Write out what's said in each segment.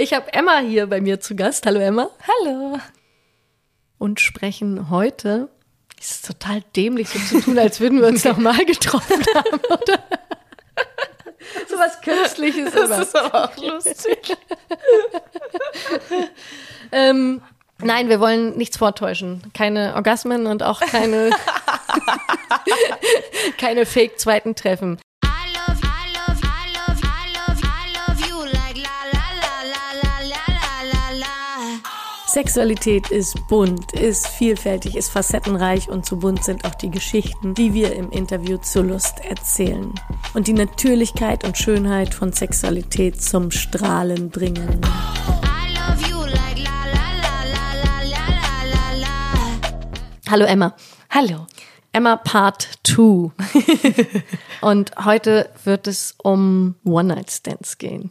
Ich habe Emma hier bei mir zu Gast. Hallo Emma. Hallo. Und sprechen heute. Es ist total dämlich, so zu tun, als würden wir uns noch mal getroffen haben, oder? so was Künstliches. Das immer. ist aber auch lustig. ähm, nein, wir wollen nichts vortäuschen. Keine Orgasmen und auch keine, keine fake zweiten Treffen. Sexualität ist bunt, ist vielfältig, ist facettenreich und so bunt sind auch die Geschichten, die wir im Interview zur Lust erzählen. Und die Natürlichkeit und Schönheit von Sexualität zum Strahlen bringen. Hallo Emma. Hallo. Emma Part 2. und heute wird es um One-Night-Stands gehen.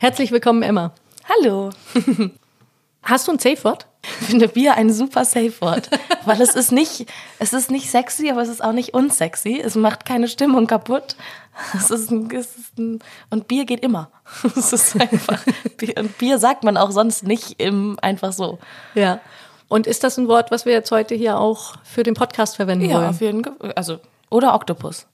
Herzlich willkommen, Emma. Hallo. Hast du ein Safe Word? Ich finde Bier ein super Safe Word, weil es ist nicht, es ist nicht sexy, aber es ist auch nicht unsexy. Es macht keine Stimmung kaputt. Es ist ein, es ist ein und Bier geht immer. Es ist einfach und Bier sagt man auch sonst nicht im, einfach so. Ja. Und ist das ein Wort, was wir jetzt heute hier auch für den Podcast verwenden ja, wollen? Ja, auf jeden Fall. Also oder Oktopus.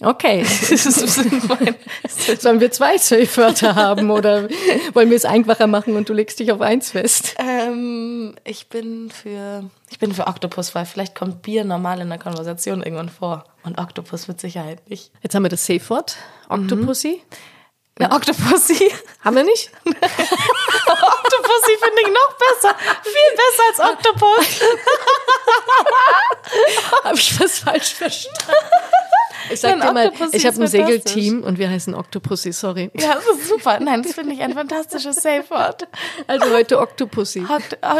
Okay. Sollen wir zwei Safe-Wörter haben oder wollen wir es einfacher machen und du legst dich auf eins fest? Ähm, ich bin für ich bin für Oktopus, weil vielleicht kommt Bier normal in der Konversation irgendwann vor und Oktopus mit Sicherheit nicht. Jetzt haben wir das Safe-Wort, Octopussy. Mhm. Eine Octopussy. Haben wir nicht? Octopussy finde ich noch besser. Viel besser als Oktopus. Habe ich was falsch verstanden? Ich sag dir mal, ich habe ein Segelteam und wir heißen Octopussy, sorry. Ja, das ist super. Nein, das finde ich ein fantastisches Safe-Wort. Also heute Octopussy.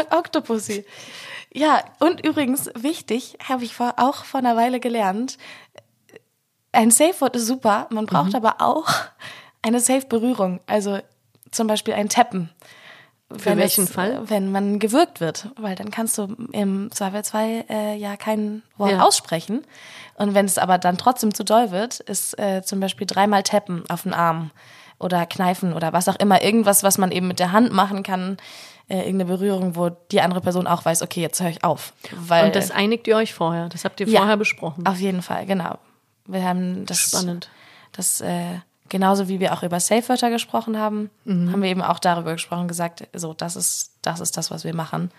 Octopussy. Ja, und übrigens, wichtig, habe ich vor, auch vor einer Weile gelernt, ein Safe-Wort ist super, man braucht mhm. aber auch eine Safe-Berührung. Also zum Beispiel ein Tappen. Für welchen es, Fall? Wenn man gewürgt wird, weil dann kannst du im Zweifelsfall äh, ja kein Wort ja. aussprechen. Und wenn es aber dann trotzdem zu doll wird, ist äh, zum Beispiel dreimal tappen auf den Arm oder kneifen oder was auch immer. Irgendwas, was man eben mit der Hand machen kann. Äh, irgendeine Berührung, wo die andere Person auch weiß, okay, jetzt höre ich auf. Weil, Und das einigt ihr euch vorher? Das habt ihr vorher ja, besprochen? Auf jeden Fall, genau. Wir haben das. Spannend. Das, äh, genauso wie wir auch über Safe-Wörter gesprochen haben, mhm. haben wir eben auch darüber gesprochen, gesagt, so, das ist, das ist das, was wir machen.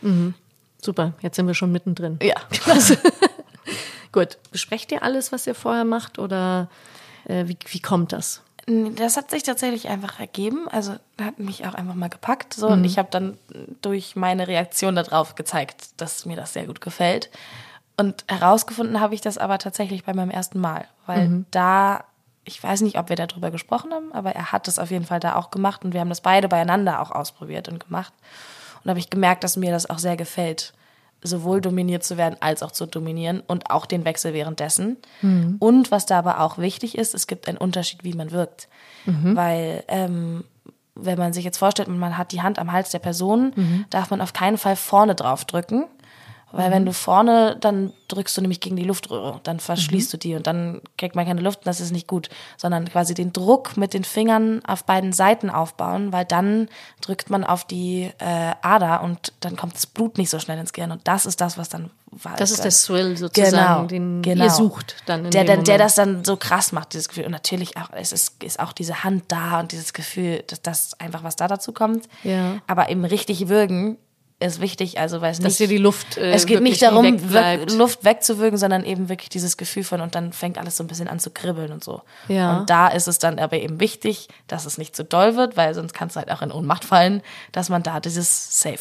Mhm. Super, jetzt sind wir schon mittendrin. Ja. Gut, besprecht ihr alles, was ihr vorher macht oder äh, wie, wie kommt das? Das hat sich tatsächlich einfach ergeben. Also hat mich auch einfach mal gepackt. So. Mhm. Und ich habe dann durch meine Reaktion darauf gezeigt, dass mir das sehr gut gefällt. Und herausgefunden habe ich das aber tatsächlich bei meinem ersten Mal. Weil mhm. da, ich weiß nicht, ob wir darüber gesprochen haben, aber er hat es auf jeden Fall da auch gemacht und wir haben das beide beieinander auch ausprobiert und gemacht. Und habe ich gemerkt, dass mir das auch sehr gefällt sowohl dominiert zu werden als auch zu dominieren und auch den Wechsel währenddessen. Mhm. Und was da aber auch wichtig ist, es gibt einen Unterschied, wie man wirkt. Mhm. Weil ähm, wenn man sich jetzt vorstellt, man hat die Hand am Hals der Person, mhm. darf man auf keinen Fall vorne drauf drücken, weil mhm. wenn du vorne, dann drückst du nämlich gegen die Luftröhre, dann verschließt mhm. du die und dann kriegt man keine Luft und das ist nicht gut, sondern quasi den Druck mit den Fingern auf beiden Seiten aufbauen, weil dann drückt man auf die äh, Ader und dann kommt das Blut nicht so schnell ins Gehirn und das ist das, was dann das ist der Thrill sozusagen, genau, den genau. ihr sucht dann der, der, der das dann so krass macht, dieses Gefühl. Und natürlich auch, es ist, ist auch diese Hand da und dieses Gefühl, dass das einfach was da dazu kommt. Ja. Aber eben richtig würgen ist wichtig, also weil es Dass nicht, dir die Luft äh, es geht nicht darum, weg, Luft wegzuwirken, sondern eben wirklich dieses Gefühl von und dann fängt alles so ein bisschen an zu kribbeln und so. Ja. Und da ist es dann aber eben wichtig, dass es nicht zu doll wird, weil sonst kann es halt auch in Ohnmacht fallen, dass man da dieses Safe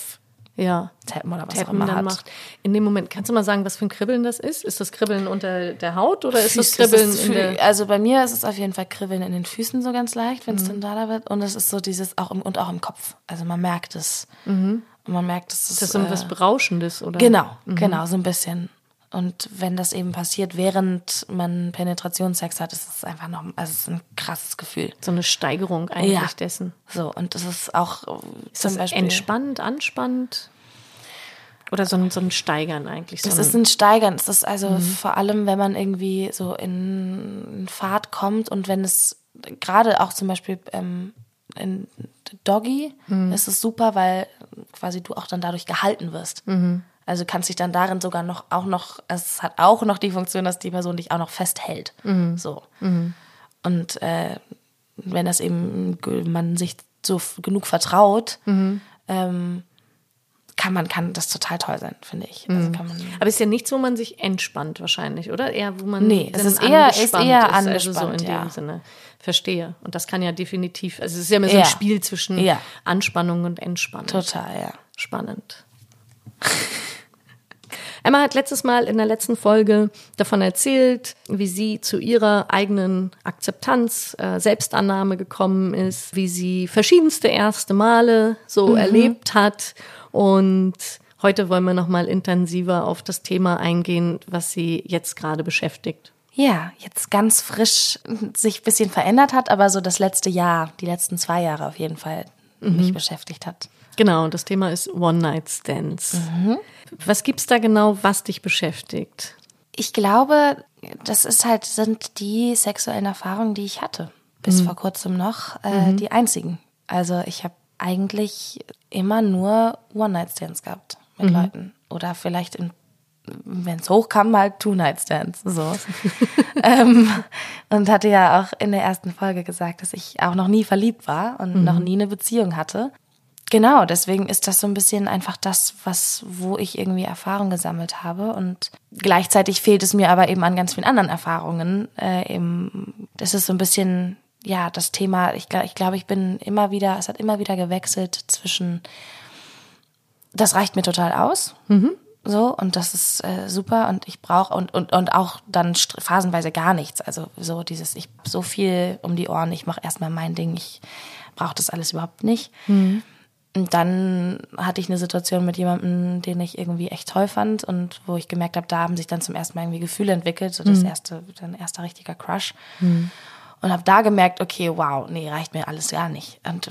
ja. Tappen oder was Tappen auch immer hat. Macht. In dem Moment, kannst du mal sagen, was für ein Kribbeln das ist? Ist das Kribbeln unter der Haut oder ist das Kribbeln ist in der Also bei mir ist es auf jeden Fall Kribbeln in den Füßen so ganz leicht, wenn es mhm. dann da wird. Und es ist so dieses auch im, und auch im Kopf. Also man merkt es. Mhm. Und man merkt, es ist. Das ist so was äh, Berauschendes, oder? Genau, mhm. genau, so ein bisschen. Und wenn das eben passiert, während man Penetrationssex hat, ist es einfach noch, also es ist ein krasses Gefühl. So eine Steigerung eigentlich ja. dessen. So, und das ist auch ist zum das Beispiel. Entspannt, anspannend? Oder so ein, so ein Steigern eigentlich? So das ist ein Steigern. Das ist also mhm. vor allem, wenn man irgendwie so in Fahrt kommt und wenn es gerade auch zum Beispiel ähm, in Doggy ist es super, weil quasi du auch dann dadurch gehalten wirst. Also kannst dich dann darin sogar noch auch noch, es hat auch noch die Funktion, dass die Person dich auch noch festhält. So. Und äh, wenn das eben man sich so genug vertraut, ähm, kann man kann das total toll sein, finde ich. Also man, Aber es ist ja nichts, wo man sich entspannt wahrscheinlich, oder? Eher, wo man Nee, es dann ist eher- ist angespannt eher Also so in ja. dem Sinne. Verstehe. Und das kann ja definitiv, also es ist ja immer so Ja. ein Spiel zwischen Ja. Anspannung und Entspannung. total, ja. Spannend. Emma hat letztes Mal in der letzten Folge davon erzählt, wie sie zu ihrer eigenen Akzeptanz, äh, Selbstannahme gekommen ist, wie sie verschiedenste erste Male so erlebt hat. Und heute wollen wir noch mal intensiver auf das Thema eingehen, was sie jetzt gerade beschäftigt. Ja, jetzt ganz frisch sich ein bisschen verändert hat, aber so das letzte Jahr, die letzten zwei Jahre auf jeden Fall mich beschäftigt hat. Genau, das Thema ist One-Night-Stands. Was gibt's da genau, was dich beschäftigt? Ich glaube, das ist halt, sind die sexuellen Erfahrungen, die ich hatte. Bis vor kurzem noch äh, die einzigen. Also ich habe eigentlich immer nur One-Night-Stands gehabt mit Leuten. Oder vielleicht wenn es hochkam, halt Two-Night-Stands. So. ähm, und hatte ja auch in der ersten Folge gesagt, dass ich auch noch nie verliebt war und noch nie eine Beziehung hatte. Genau, deswegen ist das so ein bisschen einfach das, was, wo ich irgendwie Erfahrung gesammelt habe. Und gleichzeitig fehlt es mir aber eben an ganz vielen anderen Erfahrungen. Äh, eben, das ist so ein bisschen, ja, das Thema, ich, ich glaube, ich bin immer wieder, es hat immer wieder gewechselt zwischen, das reicht mir total aus. So, und das ist äh, super und ich brauche und, und, und auch dann phasenweise gar nichts. Also so dieses, ich hab so viel um die Ohren, ich mache erstmal mein Ding, ich brauche das alles überhaupt nicht. Und dann hatte ich eine Situation mit jemandem, den ich irgendwie echt toll fand und wo ich gemerkt habe, da haben sich dann zum ersten Mal irgendwie Gefühle entwickelt, so das erste, dann erster richtiger Crush. Und habe da gemerkt, okay, wow, nee, reicht mir alles gar nicht. Und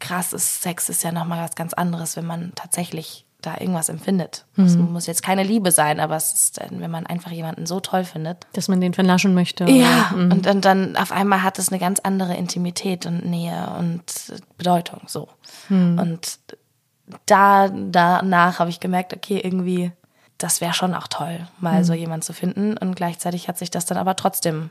krass ist, Sex ist ja nochmal was ganz anderes, wenn man tatsächlich da irgendwas empfindet. Es muss jetzt keine Liebe sein, aber es ist, wenn man einfach jemanden so toll findet. Dass man den vernaschen möchte. Ja, und, und dann auf einmal hat es eine ganz andere Intimität und Nähe und Bedeutung so. Und da danach habe ich gemerkt, okay, irgendwie das wäre schon auch toll, mal so jemand zu finden und gleichzeitig hat sich das dann aber trotzdem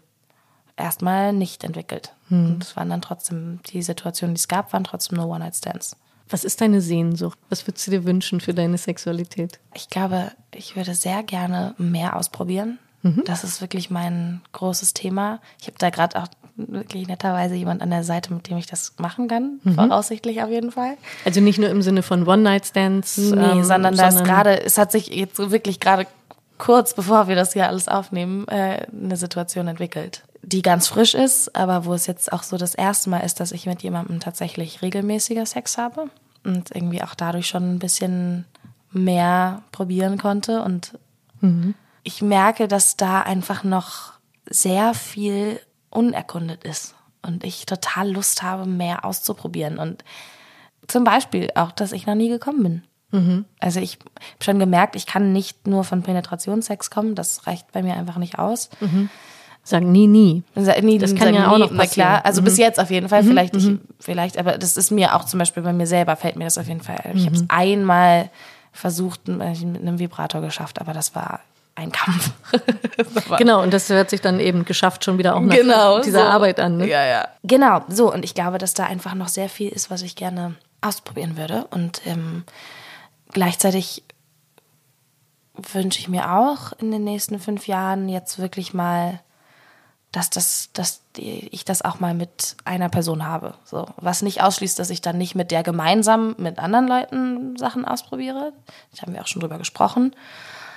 erstmal nicht entwickelt. Und es waren dann trotzdem die Situationen, die es gab, waren trotzdem nur One Night Stands. Was ist deine Sehnsucht? Was würdest du dir wünschen für deine Sexualität? Ich glaube, ich würde sehr gerne mehr ausprobieren. Das ist wirklich mein großes Thema. Ich habe da gerade auch wirklich netterweise jemand an der Seite, mit dem ich das machen kann, voraussichtlich auf jeden Fall. Also nicht nur im Sinne von One-Night-Stands. Nee, ähm, sondern ist gerade, es hat sich jetzt wirklich gerade kurz bevor wir das hier alles aufnehmen, äh, eine Situation entwickelt, die ganz frisch ist, aber wo es jetzt auch so das erste Mal ist, dass ich mit jemandem tatsächlich regelmäßiger Sex habe und irgendwie auch dadurch schon ein bisschen mehr probieren konnte. Und ich merke, dass da einfach noch sehr viel unerkundet ist und ich total Lust habe, mehr auszuprobieren. Und zum Beispiel auch, dass ich noch nie gekommen bin. Also ich habe schon gemerkt, ich kann nicht nur von Penetrationssex kommen, das reicht bei mir einfach nicht aus. Sagen nie, nie. Sa- Nie, Das kann ja auch noch na passieren. klar, also bis jetzt auf jeden Fall, vielleicht, ich, vielleicht, aber das ist mir auch zum Beispiel bei mir selber, fällt mir das auf jeden Fall. Ich habe es einmal versucht, mit einem Vibrator geschafft, aber das war ein Kampf. Genau, und das hört sich dann eben geschafft schon wieder auch nach genau, dieser so. Arbeit an. Ne? Ja, ja. Genau, so. Und ich glaube, dass da einfach noch sehr viel ist, was ich gerne ausprobieren würde. Und ähm, gleichzeitig wünsche ich mir auch in den nächsten fünf Jahren jetzt wirklich mal, dass das, dass ich das auch mal mit einer Person habe. So, was nicht ausschließt, dass ich dann nicht mit der gemeinsam mit anderen Leuten Sachen ausprobiere. Da haben wir auch schon drüber gesprochen.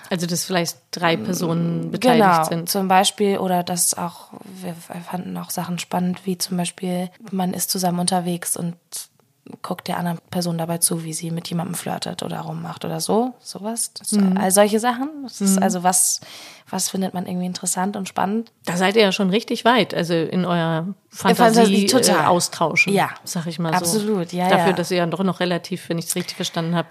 Also dass vielleicht drei Personen beteiligt Genau, sind. zum Beispiel, oder dass auch, wir fanden auch Sachen spannend, wie zum Beispiel, man ist zusammen unterwegs und guckt der anderen Person dabei zu, wie sie mit jemandem flirtet oder rummacht oder so, sowas. Das, All solche Sachen. Das ist also was, was findet man irgendwie interessant und spannend. Da seid ihr ja schon richtig weit, also in eurer Fantasie, Fantasie total. äh, austauschen. Ja. Sag ich mal so. Absolut, ja, Dafür, ja. dass ihr ja doch noch relativ, wenn ich es richtig verstanden habe,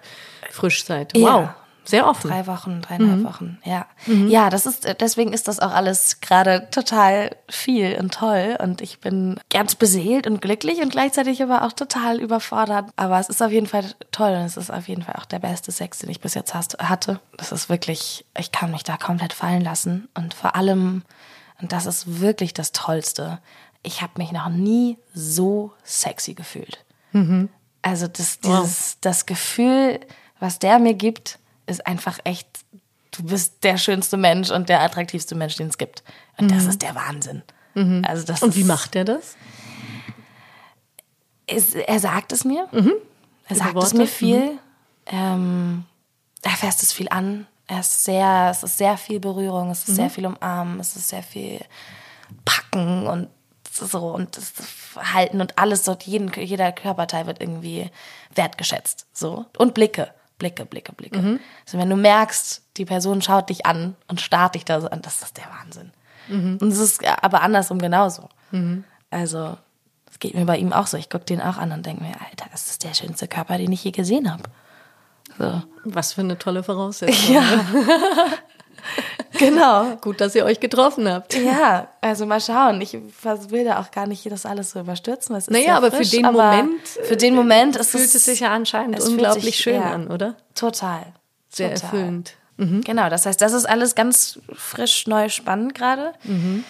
frisch seid. Ja, Wow. Sehr offen. Drei Wochen, dreieinhalb mhm. Wochen, ja. Mhm. Ja, das ist, deswegen ist das auch alles gerade total viel und toll. Und ich bin ganz beseelt und glücklich und gleichzeitig aber auch total überfordert. Aber es ist auf jeden Fall toll und es ist auf jeden Fall auch der beste Sex, den ich bis jetzt hatte. Das ist wirklich, ich kann mich da komplett fallen lassen. Und vor allem, und das ist wirklich das Tollste, ich habe mich noch nie so sexy gefühlt. Mhm. Also das, dieses, wow. das Gefühl, was der mir gibt, ist einfach echt, du bist der schönste Mensch und der attraktivste Mensch, den es gibt. Und mhm. das ist der Wahnsinn. Mhm. Also das und wie macht er das? Ist, er sagt es mir. Mhm. Er sagt es mir viel. Mhm. Ähm, er fässt es viel an. Er ist sehr, es ist sehr viel Berührung, es ist sehr mhm. viel Umarmen, es ist sehr viel Packen und so und das Halten und alles dort, jeden, jeder Körperteil wird irgendwie wertgeschätzt. So. Und Blicke. Blicke, Blicke, Blicke. Mhm. Also wenn du merkst, die Person schaut dich an und starrt dich da so an, das ist der Wahnsinn. Mhm. Und es ist aber andersrum genauso. Mhm. Also, es geht mir bei ihm auch so. Ich gucke den auch an und denke mir, Alter, das ist der schönste Körper, den ich je gesehen habe. So. Was für eine tolle Voraussetzung. Ja. Genau. Gut, dass ihr euch getroffen habt. Ja, also mal schauen. Ich will da auch gar nicht das alles so überstürzen. Es naja, aber frisch, für den Moment, für den Moment ist fühlt es sich ja anscheinend unglaublich sich, schön ja, an, oder? Total. Sehr total. erfüllend. Mhm. Genau, das heißt, das ist alles ganz frisch, neu, spannend gerade. Mhm.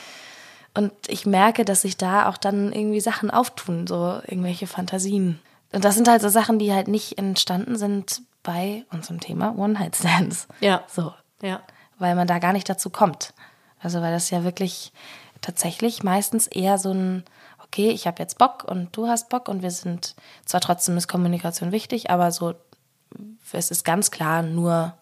Und ich merke, dass sich da auch dann irgendwie Sachen auftun, so irgendwelche Fantasien. Und das sind halt so Sachen, die halt nicht entstanden sind bei unserem Thema One-Night-Stands. Ja. So. Ja weil man da gar nicht dazu kommt. Also weil das ja wirklich tatsächlich meistens eher so ein, okay, ich habe jetzt Bock und du hast Bock und wir sind, zwar trotzdem ist Kommunikation wichtig, aber so, es ist ganz klar nur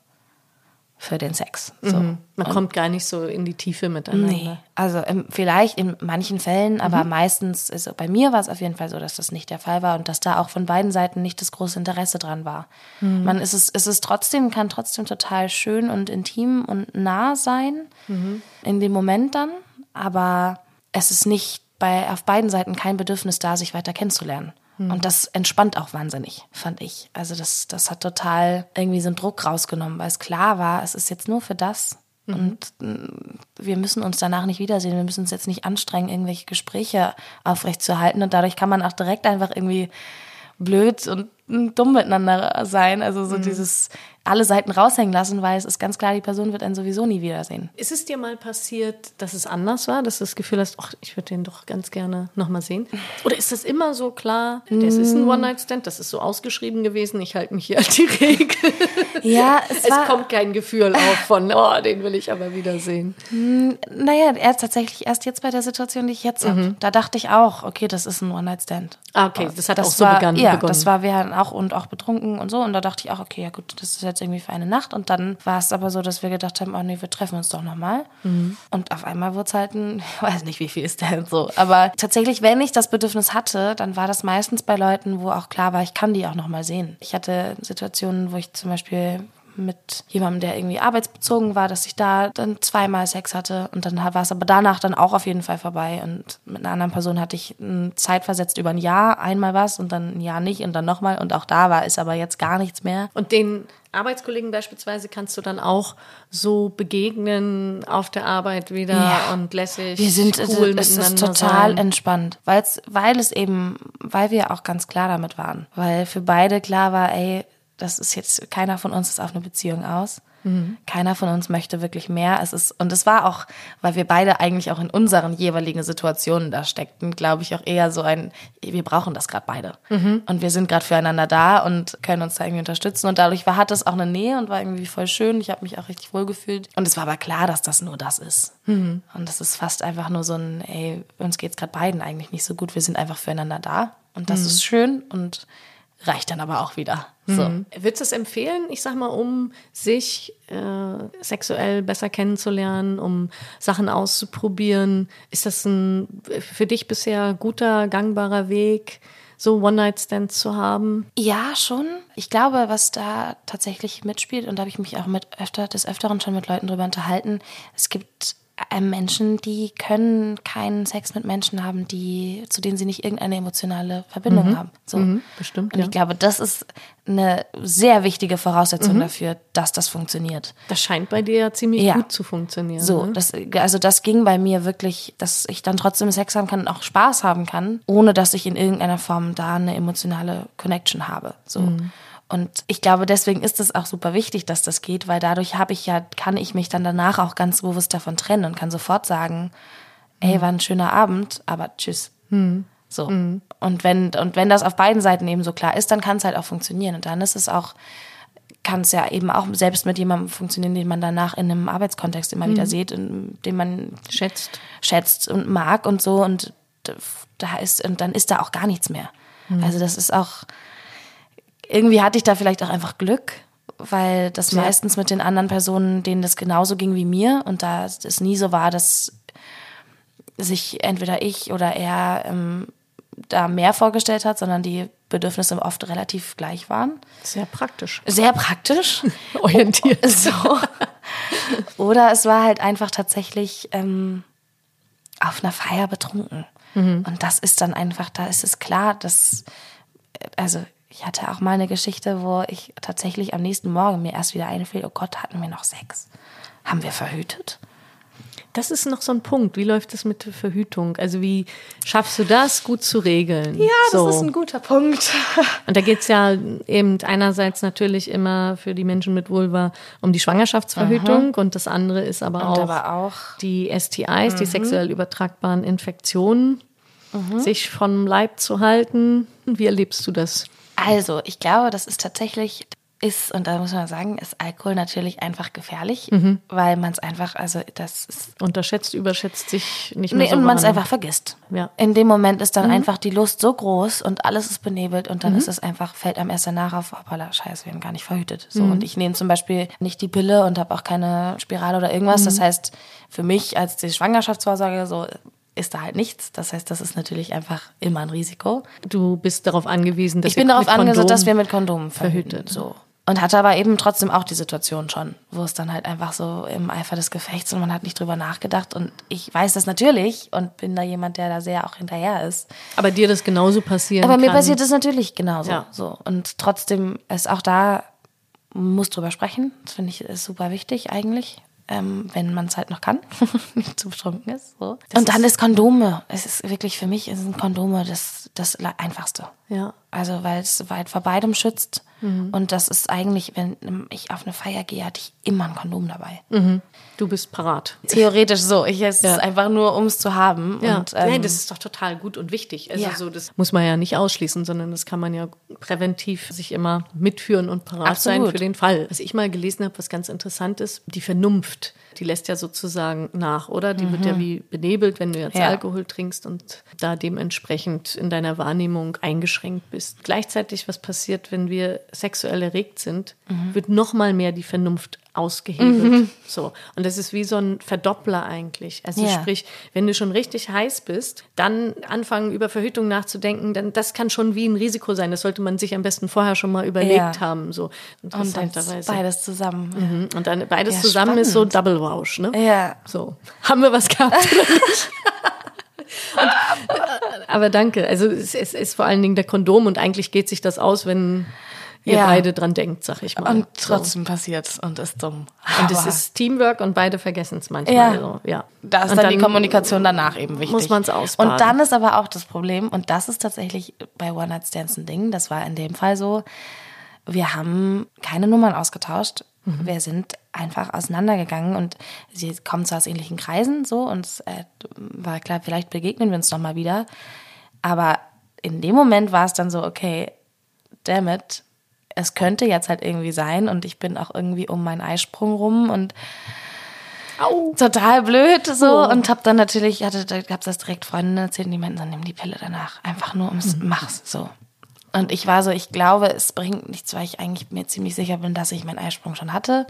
für den Sex. So. Mhm. Man und, kommt gar nicht so in die Tiefe miteinander. Nee, also im, vielleicht in manchen Fällen, aber mhm. meistens, ist, bei mir war es auf jeden Fall so, dass das nicht der Fall war und dass da auch von beiden Seiten nicht das große Interesse dran war. Mhm. Man ist es, ist es trotzdem, kann trotzdem total schön und intim und nah sein mhm. in dem Moment dann, aber es ist nicht bei, auf beiden Seiten kein Bedürfnis da, sich weiter kennenzulernen. Hm. Und das entspannt auch wahnsinnig, fand ich. Also das, das hat total irgendwie so einen Druck rausgenommen, weil es klar war, es ist jetzt nur für das. Mhm. Und mm, wir müssen uns danach nicht wiedersehen. Wir müssen uns jetzt nicht anstrengen, irgendwelche Gespräche aufrechtzuerhalten. Und dadurch kann man auch direkt einfach irgendwie blöd und dumm miteinander sein. Also so mhm. dieses alle Seiten raushängen lassen, weil es ist ganz klar, die Person wird einen sowieso nie wiedersehen. Ist es dir mal passiert, dass es anders war, dass du das Gefühl hast, ach, ich würde den doch ganz gerne nochmal sehen? Oder ist das immer so klar, das ist ein mm. One-Night-Stand, das ist so ausgeschrieben gewesen, ich halte mich hier an die Regel? Ja, es, es kommt kein Gefühl auf von, oh, den will ich aber wiedersehen. Mm, naja, er tatsächlich erst jetzt bei der Situation, die ich jetzt habe. Mhm. Da dachte ich auch, okay, das ist ein One-Night-Stand. Ah, okay, das hat das auch so war, begonnen. Ja, das war, wir auch und auch betrunken und so. Und da dachte ich auch, okay, ja gut, das ist jetzt irgendwie für eine Nacht. Und dann war es aber so, dass wir gedacht haben, oh nee, wir treffen uns doch nochmal. Mhm. Und auf einmal wurde es halt ein, ich weiß nicht, wie viel ist denn so. Aber tatsächlich, wenn ich das Bedürfnis hatte, dann war das meistens bei Leuten, wo auch klar war, ich kann die auch nochmal sehen. Ich hatte Situationen, wo ich zum Beispiel mit jemandem, der irgendwie arbeitsbezogen war, dass ich da dann zweimal Sex hatte und dann war es aber danach dann auch auf jeden Fall vorbei und mit einer anderen Person hatte ich Zeit versetzt über ein Jahr einmal was und dann ein Jahr nicht und dann nochmal und auch da war es aber jetzt gar nichts mehr. Und den Arbeitskollegen beispielsweise kannst du dann auch so begegnen auf der Arbeit wieder ja. und lässig wir sind cool es ist total sein. entspannt weil es weil es eben weil wir auch ganz klar damit waren weil für beide klar war ey das ist jetzt, keiner von uns ist auf eine Beziehung aus. Mhm. Keiner von uns möchte wirklich mehr. Es ist, und es war auch, weil wir beide eigentlich auch in unseren jeweiligen Situationen da steckten, glaube ich, auch eher so ein, wir brauchen das gerade beide. Mhm. Und wir sind gerade füreinander da und können uns da irgendwie unterstützen. Und dadurch war, hat es auch eine Nähe und war irgendwie voll schön. Ich habe mich auch richtig wohl gefühlt. Und es war aber klar, dass das nur das ist. Mhm. Und das ist fast einfach nur so ein, ey, uns geht es gerade beiden eigentlich nicht so gut. Wir sind einfach füreinander da. Und das mhm. ist schön und reicht dann aber auch wieder. So. Mhm. Würdest du es empfehlen, ich sag mal, um sich äh, sexuell besser kennenzulernen, um Sachen auszuprobieren? Ist das ein für dich bisher guter, gangbarer Weg? so One-Night-Stands zu haben? Ja, schon. Ich glaube, was da tatsächlich mitspielt, und da habe ich mich auch mit öfter, des Öfteren schon mit Leuten drüber unterhalten, es gibt Menschen, die können keinen Sex mit Menschen haben, die, zu denen sie nicht irgendeine emotionale Verbindung Mhm. haben. So. bestimmt, Und ja. ich glaube, das ist eine sehr wichtige Mhm. Voraussetzung dafür, dass das funktioniert. Das scheint bei dir ja ziemlich Ja. gut zu funktionieren. So, ne? das, also das ging bei mir wirklich, dass ich dann trotzdem Sex haben kann und auch Spaß haben kann, ohne dass ich in irgendeiner Form da eine emotionale Connection habe. So. Mhm. Und ich glaube, deswegen ist es auch super wichtig, dass das geht, weil dadurch habe ich ja, kann ich mich dann danach auch ganz bewusst davon trennen und kann sofort sagen, Mhm. ey, war ein schöner Abend, aber tschüss. So. Und wenn, und wenn das auf beiden Seiten eben so klar ist, dann kann es halt auch funktionieren. Und dann ist es auch, kann es ja eben auch selbst mit jemandem funktionieren, den man danach in einem Arbeitskontext immer wieder sieht, in, den man Schätzt. schätzt und mag und so und da ist und dann ist da auch gar nichts mehr. Also das ist auch irgendwie hatte ich da vielleicht auch einfach Glück, weil das Ja. meistens mit den anderen Personen, denen das genauso ging wie mir und da es nie so war, dass sich entweder ich oder er ähm, da mehr vorgestellt hat, sondern die Bedürfnisse oft relativ gleich waren. Sehr praktisch. Sehr praktisch. Orientiert. So. Oder es war halt einfach tatsächlich ähm, auf einer Feier betrunken. Und das ist dann einfach, da ist es klar, dass, also ich hatte auch mal eine Geschichte, wo ich tatsächlich am nächsten Morgen mir erst wieder einfiel, oh Gott, hatten wir noch Sex? Haben wir verhütet? Das ist noch so ein Punkt. Wie läuft es mit der Verhütung? Also wie schaffst du das gut zu regeln? Ja, so. guter Punkt. Und da geht's ja eben einerseits natürlich immer für die Menschen mit Vulva um die Schwangerschaftsverhütung und das andere ist aber, auch, aber auch die STIs, die sexuell übertragbaren Infektionen, sich vom Leib zu halten. Wie erlebst du das? Also, ich glaube, das ist tatsächlich, ist, und da muss man sagen, ist Alkohol natürlich einfach gefährlich, weil man es einfach, also das ist Unterschätzt, überschätzt sich nicht mehr Nee, so und man es einfach vergisst. Ja. In dem Moment ist dann einfach die Lust so groß und alles ist benebelt und dann ist es einfach, fällt einem erst danach auf, hoppala, scheiße, wir haben gar nicht verhütet. So, und ich nehme zum Beispiel nicht die Pille und habe auch keine Spirale oder irgendwas. Das heißt, für mich als die Schwangerschaftsvorsorge so ist da halt nichts. Das heißt, das ist natürlich einfach immer ein Risiko. Du bist darauf angewiesen, dass Ich bin darauf Kondom- dass wir mit Kondomen verhütet. So. Und hatte aber eben trotzdem auch die Situation schon, wo es dann halt einfach so im Eifer des Gefechts und man hat nicht drüber nachgedacht. Und ich weiß das natürlich und bin da jemand, der da sehr auch hinterher ist. Aber dir das genauso passieren Aber mir kann. passiert es natürlich genauso. Ja. So. Und trotzdem ist auch da, man muss drüber sprechen. Das finde ich ist super wichtig eigentlich. Ähm, wenn man es halt noch kann, nicht zu betrunken ist. So. Und dann ist Kondome. Es ist wirklich für mich sind Kondome das, das Einfachste. Ja. Also weil es weit vor beidem schützt. Mhm. Und das ist eigentlich, wenn ich auf eine Feier gehe, hatte ich immer ein Kondom dabei. Du bist parat. Theoretisch so. Ich, es Ja. ist einfach nur, um es zu haben. Ja, Und, ähm, Nein, das ist doch total gut und wichtig. Also Ja. so, das muss man ja nicht ausschließen, sondern das kann man ja präventiv sich immer mitführen und parat sein Absolut. für den Fall. Was ich mal gelesen habe, was ganz interessant ist, die Vernunft, die lässt ja sozusagen nach, oder? Die wird ja wie benebelt, wenn du jetzt Mhm. Alkohol trinkst und da dementsprechend in deiner Wahrnehmung eingeschränkt bist. Gleichzeitig, was passiert, wenn wir sexuell erregt sind, Mhm. wird noch mal mehr die Vernunft ausgehebelt. So. Und das ist wie so ein Verdoppler eigentlich. Also Ja. sprich, wenn du schon richtig heiß bist, dann anfangen über Verhütung nachzudenken, dann das kann schon wie ein Risiko sein. Das sollte man sich am besten vorher schon mal überlegt Ja. haben, so und dann interessanterweise. beides zusammen. Mhm. Und dann beides Ja, zusammen ist so spannend. Double Wausch, ne? Ja. So. Haben wir was gehabt? Und, aber danke. Also es, es ist vor allen Dingen der Kondom und eigentlich geht sich das aus, wenn ihr Ja. beide dran denkt, sag ich mal. Und so. trotzdem passiert's und ist dumm. Und es Aber ist Teamwork und beide vergessen es manchmal. Ja. So, ja. da ist Und dann, die Kommunikation danach eben wichtig. muss man's ausbaden. Und dann ist aber auch das Problem, und das ist tatsächlich bei One Night Stands ein Ding, das war in dem Fall so, wir haben keine Nummern ausgetauscht. Mhm. Wir sind einfach auseinandergegangen und sie kommen zwar aus ähnlichen Kreisen so und es äh, war klar, vielleicht begegnen wir uns noch mal wieder. Aber in dem Moment war es dann so, okay, damn it, es könnte jetzt halt irgendwie sein und ich bin auch irgendwie um meinen Eisprung rum und Au. total blöd so Oh. und hab dann natürlich hatte da gab's das direkt Freundinnen erzählt und die meinten dann nimm die Pille danach einfach nur ums Mhm. mach's so und ich war so ich glaube es bringt nichts weil ich eigentlich mir ziemlich sicher bin dass ich meinen Eisprung schon hatte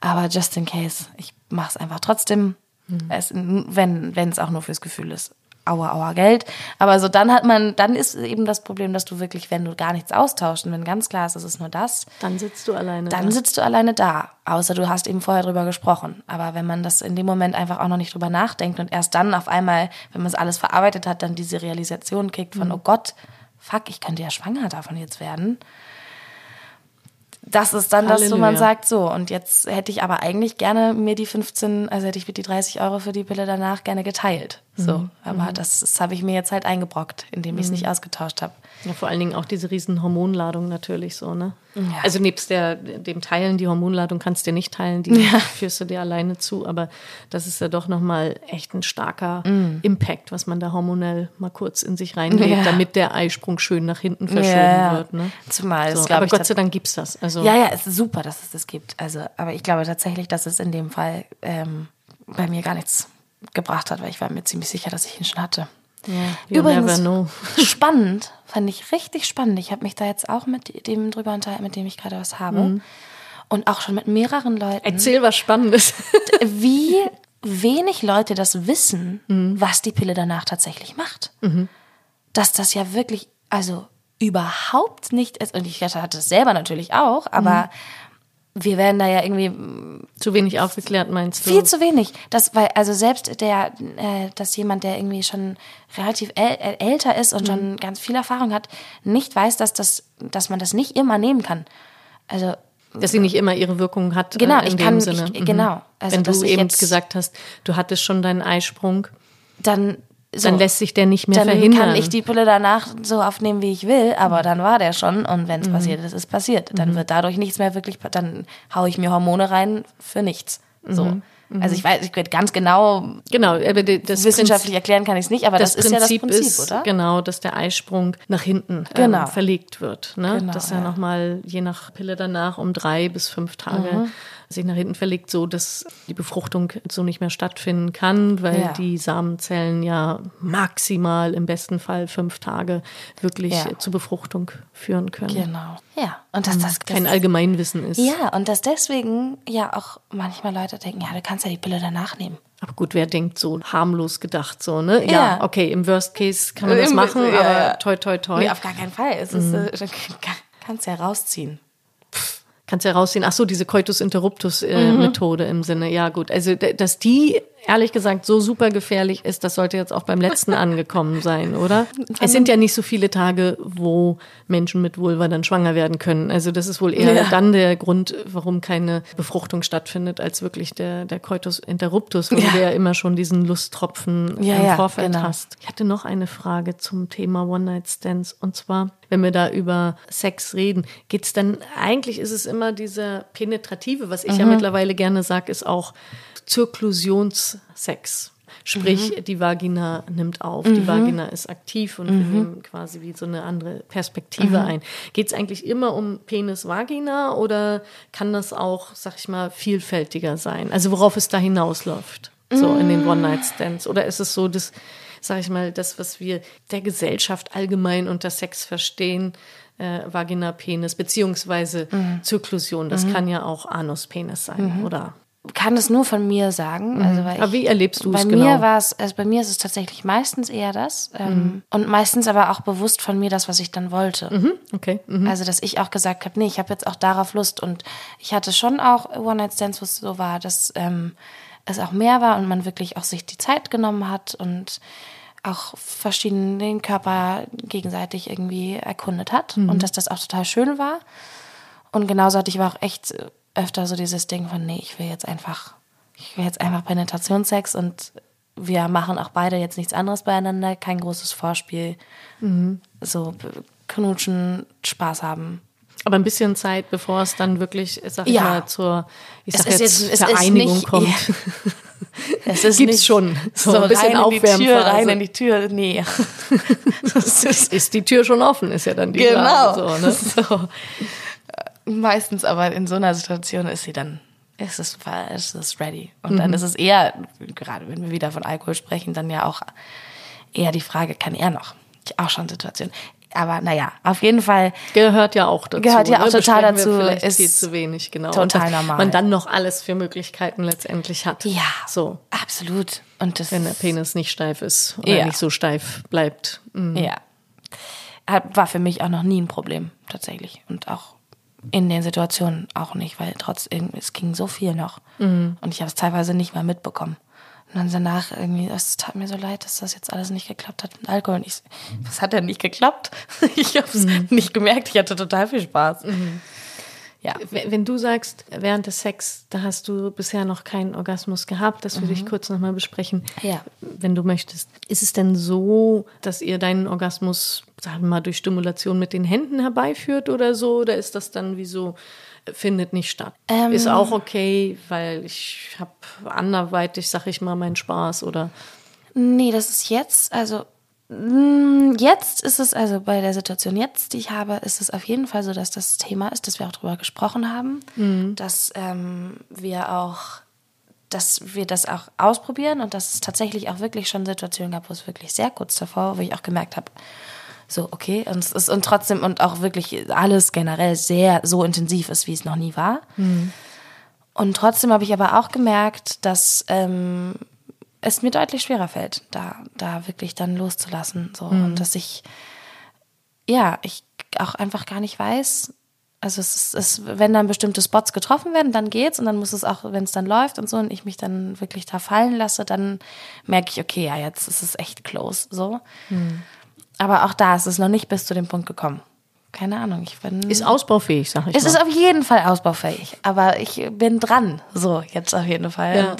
aber just in case ich mach's einfach trotzdem Mhm. es, wenn wenn es auch nur fürs Gefühl ist aua, aua Geld. Aber so dann hat man, dann ist eben das Problem, dass du wirklich, wenn du gar nichts austauschst und wenn ganz klar ist, es ist nur das. Dann sitzt du alleine Dann da. sitzt du alleine da. Außer du hast eben vorher drüber gesprochen. Aber wenn man das in dem Moment einfach auch noch nicht drüber nachdenkt und erst dann auf einmal, wenn man es alles verarbeitet hat, dann diese Realisation kriegt von, oh Gott, fuck, ich könnte ja schwanger davon jetzt werden. Das ist dann das, wo man Halleluja. sagt, so, und jetzt hätte ich aber eigentlich gerne mir die 15, also hätte ich mir die 30 Euro für die Pille danach gerne geteilt. So, aber das, das habe ich mir jetzt halt eingebrockt, indem ich es nicht ausgetauscht habe. Ja, vor allen Dingen auch diese riesen Hormonladung natürlich so, ne? Also nebst der, dem Teilen, die Hormonladung kannst du dir nicht teilen, die führst du dir alleine zu, aber das ist ja doch nochmal echt ein starker Impact, was man da hormonell mal kurz in sich reinlegt, Ja. damit der Eisprung schön nach hinten verschoben Ja, ja. wird, ne? Zumal es, So, aber ich, Gott sei Dank gibt's das. Also Ja, ja, es ist super, dass es das gibt. Also, aber ich glaube tatsächlich, dass es in dem Fall ähm, bei mir gar nichts gebracht hat, weil ich war mir ziemlich sicher, dass ich ihn schon hatte. you Übrigens, never know. spannend, fand ich richtig spannend. Ich habe mich da jetzt auch mit dem drüber unterhalten, mit dem ich gerade was habe. Und auch schon mit mehreren Leuten. Erzähl was Spannendes. wie wenig Leute das wissen, was die Pille danach tatsächlich macht. Dass das ja wirklich, also überhaupt nicht ist. Und ich hatte es selber natürlich auch, aber wir werden da ja irgendwie Zu wenig aufgeklärt, meinst du? viel zu wenig. Das, weil, also selbst der, äh, dass jemand, der irgendwie schon relativ äl äh, älter ist und Mhm. schon ganz viel Erfahrung hat, nicht weiß, dass das, dass man das nicht immer nehmen kann. Also Dass sie nicht immer ihre Wirkung hat. Genau, äh, in ich dem kann- Sinne. ich- genau. Also, Wenn dass du eben gesagt hast, du hattest schon deinen Eisprung, dann so, dann lässt sich der nicht mehr dann verhindern. kann ich die Pille danach so aufnehmen, wie ich will, aber dann war der schon und wenn es passiert ist, ist passiert. Dann wird dadurch nichts mehr wirklich, dann hau ich mir Hormone rein für nichts. So. Also ich weiß, ich weiß ganz genau, Genau, das wissenschaftlich erklären kann ich es nicht, aber das, ist ja das Prinzip, ist, oder? Genau, dass der Eisprung nach hinten Genau. ähm, verlegt wird. Ne? Genau, dass er ja. nochmal je nach Pille danach um drei bis fünf Tage Mhm. Sich nach hinten verlegt, so dass die Befruchtung so nicht mehr stattfinden kann, weil Ja. die Samenzellen ja maximal im besten Fall fünf Tage wirklich Ja. zur Befruchtung führen können. Genau. Ja. Und dass das, das Kein Allgemeinwissen ist. Ja, und dass deswegen ja auch manchmal Leute denken, ja, du kannst ja die Pille danach nehmen. Aber gut, wer denkt so harmlos gedacht so, ne? Ja, Ja. okay, im Worst Case kann man das machen, ja, aber toi toi toi. Nee, auf gar keinen Fall. Es ist, äh, kannst ja rausziehen. Kannst ja rausziehen. Ach so, diese Coitus interruptus äh, Mhm. Methode im Sinne. Ja, gut. Also, dass die ehrlich gesagt so super gefährlich ist, das sollte jetzt auch beim letzten angekommen sein, oder? Es sind ja nicht so viele Tage, wo Menschen mit Vulva dann schwanger werden können. Also, das ist wohl eher Ja. dann der Grund, warum keine Befruchtung stattfindet, als wirklich der, der Coitus interruptus, wo Ja. du ja immer schon diesen Lusttropfen Ja, im Vorfeld genau. hast. Ich hatte noch eine Frage zum Thema One-Night-Stands. Und zwar, wenn wir da über Sex reden, geht's dann, eigentlich ist es immer dieser penetrative, was ich Mhm. ja mittlerweile gerne sage, ist auch Zirklusionssex. Sprich, Mhm. die Vagina nimmt auf, die Vagina ist aktiv und wir nehmen quasi wie so eine andere Perspektive Mhm. ein. Geht es eigentlich immer um Penis-Vagina oder kann das auch, sag ich mal, vielfältiger sein? Also worauf es da hinausläuft, so in den One-Night-Stands? Oder ist es so, dass, sag ich mal, das, was wir der Gesellschaft allgemein unter Sex verstehen, äh, Vagina, Penis, beziehungsweise Mhm. Zirklusion, das kann ja auch Anus-Penis sein, oder? Kann es nur von mir sagen. Also weil Aber wie erlebst du bei es mir genau? war es, also bei mir ist es tatsächlich meistens eher das ähm, Mhm. und meistens aber auch bewusst von mir das, was ich dann wollte. Okay. Mhm. Also dass ich auch gesagt habe, nee, ich habe jetzt auch darauf Lust und ich hatte schon auch One Night Stands, wo es so war, dass ähm, es auch mehr war und man wirklich auch sich die Zeit genommen hat und auch verschieden den Körper gegenseitig irgendwie erkundet hat Mhm. und dass das auch total schön war. Und genauso hatte ich aber auch echt öfter so dieses Ding von, nee, ich will jetzt einfach, ich will jetzt einfach Penetrationssex und wir machen auch beide jetzt nichts anderes beieinander, kein großes Vorspiel. So b- knutschen, Spaß haben. Aber ein bisschen Zeit, bevor es dann wirklich, sag ich Ja. mal, zur ich Es sag ist jetzt, jetzt- es Vereinigung nicht- kommt. Ja. Es ist Gibt's nicht schon. So, So, ein bisschen rein in die Tür, rein in die Tür, nee. Ist, Ist die Tür schon offen, ist ja dann die genau. Frage. So, ne? So. Meistens aber in so einer Situation ist sie dann, ist es, ist es ready. Und dann ist es eher, gerade wenn wir wieder von Alkohol sprechen, dann ja auch eher die Frage, kann er noch? Auch schon Situationen. Aber naja, auf jeden Fall. Gehört ja auch dazu. Gehört ja auch ne? total dazu. Ist viel zu wenig, genau. total normal. Man dann noch alles für Möglichkeiten letztendlich hat. Ja. So. Absolut. Und das Wenn der Penis nicht steif ist oder Ja. nicht so steif bleibt. Mhm. Ja. War für mich auch noch nie ein Problem, tatsächlich. Und auch in den Situationen auch nicht, weil trotz irgendwie, es ging so viel noch. Und ich habe es teilweise nicht mal mitbekommen. Und dann danach irgendwie, es tat mir so leid, dass das jetzt alles nicht geklappt hat mit Alkohol. Und ich, was hat denn nicht geklappt? Ich habe es nicht gemerkt, ich hatte total viel Spaß. Ja. Wenn du sagst, während des Sex, da hast du bisher noch keinen Orgasmus gehabt, das würde ich kurz nochmal besprechen. Mhm. Ja. Wenn du möchtest. Ist es denn so, dass ihr deinen Orgasmus, sagen wir mal, durch Stimulation mit den Händen herbeiführt oder so? Oder ist das dann wie so, findet nicht statt? Ähm. ist auch okay, weil ich habe anderweitig, sag ich mal, meinen Spaß oder. Nee, das ist jetzt, also jetzt ist es, also bei der Situation jetzt, die ich habe, ist es auf jeden Fall so, dass das Thema ist, dass wir auch drüber gesprochen haben, dass ähm, wir auch, dass wir das auch ausprobieren und dass es tatsächlich auch wirklich schon Situationen gab, wo es wirklich sehr kurz davor, wo ich auch gemerkt habe, so, okay, und es ist und trotzdem und auch wirklich alles generell sehr so intensiv ist, wie es noch nie war. Und trotzdem habe ich aber auch gemerkt, dass ähm, es mir deutlich schwerer fällt, da, da wirklich dann loszulassen. So. Und dass ich, ja, ich auch einfach gar nicht weiß. Also es ist, es, wenn dann bestimmte Spots getroffen werden, dann geht's und dann muss es auch, wenn es dann läuft und so und ich mich dann wirklich da fallen lasse, dann merke ich, okay, ja, jetzt ist es echt close. So. Aber auch da ist es noch nicht bis zu dem Punkt gekommen. Keine Ahnung, ich bin. Ist ausbaufähig, sag ich es mal. ist auf jeden Fall ausbaufähig, aber ich bin dran. So, jetzt auf jeden Fall. Ja.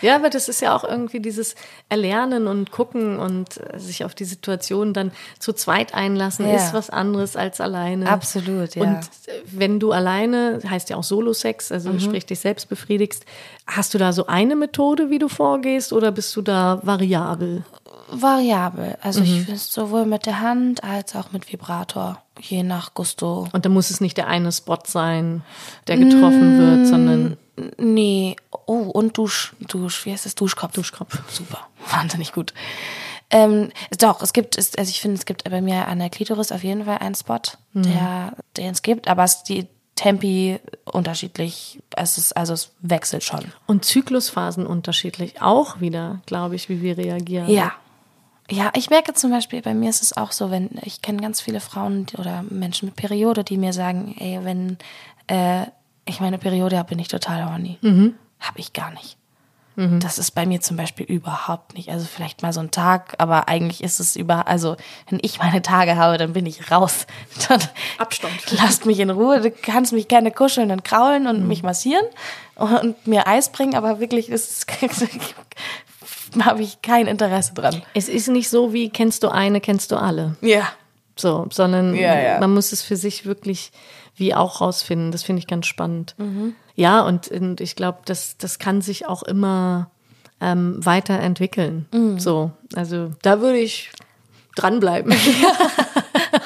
Ja, aber das ist ja auch irgendwie dieses Erlernen und Gucken und äh, sich auf die Situation dann zu zweit einlassen, Ja. ist was anderes als alleine. Absolut, ja. Und äh, wenn du alleine, heißt ja auch Solo-Sex, also Mhm. sprich dich selbst befriedigst, hast du da so eine Methode, wie du vorgehst, oder bist du da variabel? Variabel. Also Mhm. ich finde es sowohl mit der Hand als auch mit Vibrator, je nach Gusto. Und da muss es nicht der eine Spot sein, der getroffen wird, sondern Nee, oh, und Dusch, Dusch, wie heißt das? Duschkopf. Duschkopf. Super, wahnsinnig gut. Ähm, doch, es gibt, es, also ich finde, es gibt bei mir an der Klitoris auf jeden Fall einen Spot, Mhm. der, den es gibt, aber es die Tempi unterschiedlich, es ist, also es wechselt schon. Und Zyklusphasen unterschiedlich auch wieder, glaube ich, wie wir reagieren. Ja. Ja, ich merke zum Beispiel, bei mir ist es auch so, wenn ich kenne ganz viele Frauen oder Menschen mit Periode, die mir sagen, ey, wenn äh, ich meine Periode habe, bin ich total horny. Mhm. Habe ich gar nicht. Das ist bei mir zum Beispiel überhaupt nicht. Also vielleicht mal so ein Tag, aber eigentlich ist es über, also wenn ich meine Tage habe, dann bin ich raus. Dann Abstand. Lasst mich in Ruhe. Du kannst mich gerne kuscheln und kraulen und mich massieren und mir Eis bringen, aber wirklich ist habe ich kein Interesse dran. Es ist nicht so wie kennst du eine, kennst du alle. Ja. So, sondern Ja, ja. man muss es für sich wirklich wie auch rausfinden. Das finde ich ganz spannend. Mhm. Ja, und, und ich glaube, das, das kann sich auch immer ähm, weiterentwickeln. Mhm. So, also da würde ich dranbleiben.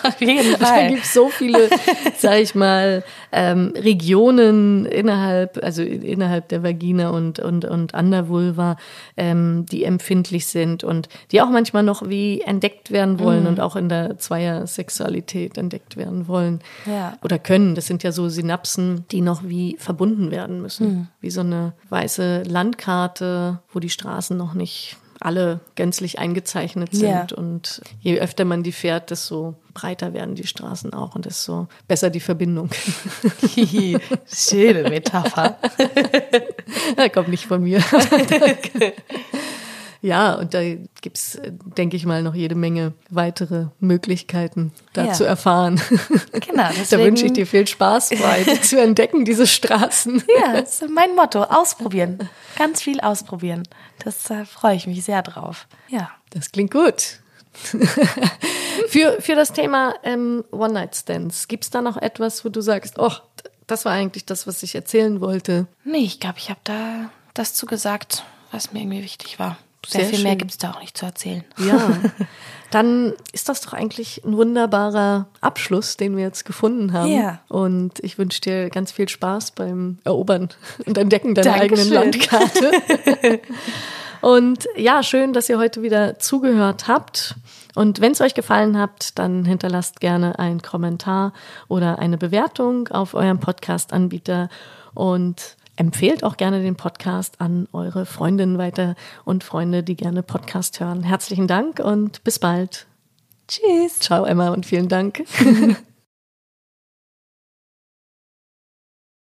Auf jeden Da Fall. gibt es so viele, sag ich mal, ähm, Regionen innerhalb, also innerhalb der Vagina und, und, und an der Vulva, ähm, die empfindlich sind und die auch manchmal noch wie entdeckt werden wollen und auch in der Zweiersexualität entdeckt werden wollen. Ja. Oder können. Das sind ja so Synapsen, die noch wie verbunden werden müssen. Wie so eine weiße Landkarte, wo die Straßen noch nicht alle gänzlich eingezeichnet sind. Ja. Und je öfter man die fährt, desto breiter werden die Straßen auch und desto besser die Verbindung. Schöne Metapher. Kommt nicht von mir. ja, und da gibt's, äh, denke ich mal, noch jede Menge weitere Möglichkeiten, da Ja. zu erfahren. Genau, da wünsche ich dir viel Spaß bei, zu entdecken, diese Straßen. Ja, das ist mein Motto. Ausprobieren. Ganz viel ausprobieren. Das äh, freue ich mich sehr drauf. Ja. Das klingt gut. für, für das Thema ähm, One-Night-Stands, gibt's da noch etwas, wo du sagst, oh, das war eigentlich das, was ich erzählen wollte? Nee, ich glaube, ich habe da das zugesagt, was mir irgendwie wichtig war. Sehr, Sehr viel mehr schön. gibt's da auch nicht zu erzählen. Ja, dann ist das doch eigentlich ein wunderbarer Abschluss, den wir jetzt gefunden haben. Ja. Und ich wünsche dir ganz viel Spaß beim Erobern und Entdecken deiner eigenen Dankeschön. Landkarte. Und ja, schön, dass ihr heute wieder zugehört habt. Und wenn es euch gefallen hat, dann hinterlasst gerne einen Kommentar oder eine Bewertung auf eurem Podcast-Anbieter und empfehlt auch gerne den Podcast an eure Freundinnen weiter und Freunde, die gerne Podcast hören. Herzlichen Dank und bis bald. Tschüss. Ciao, Emma, und vielen Dank.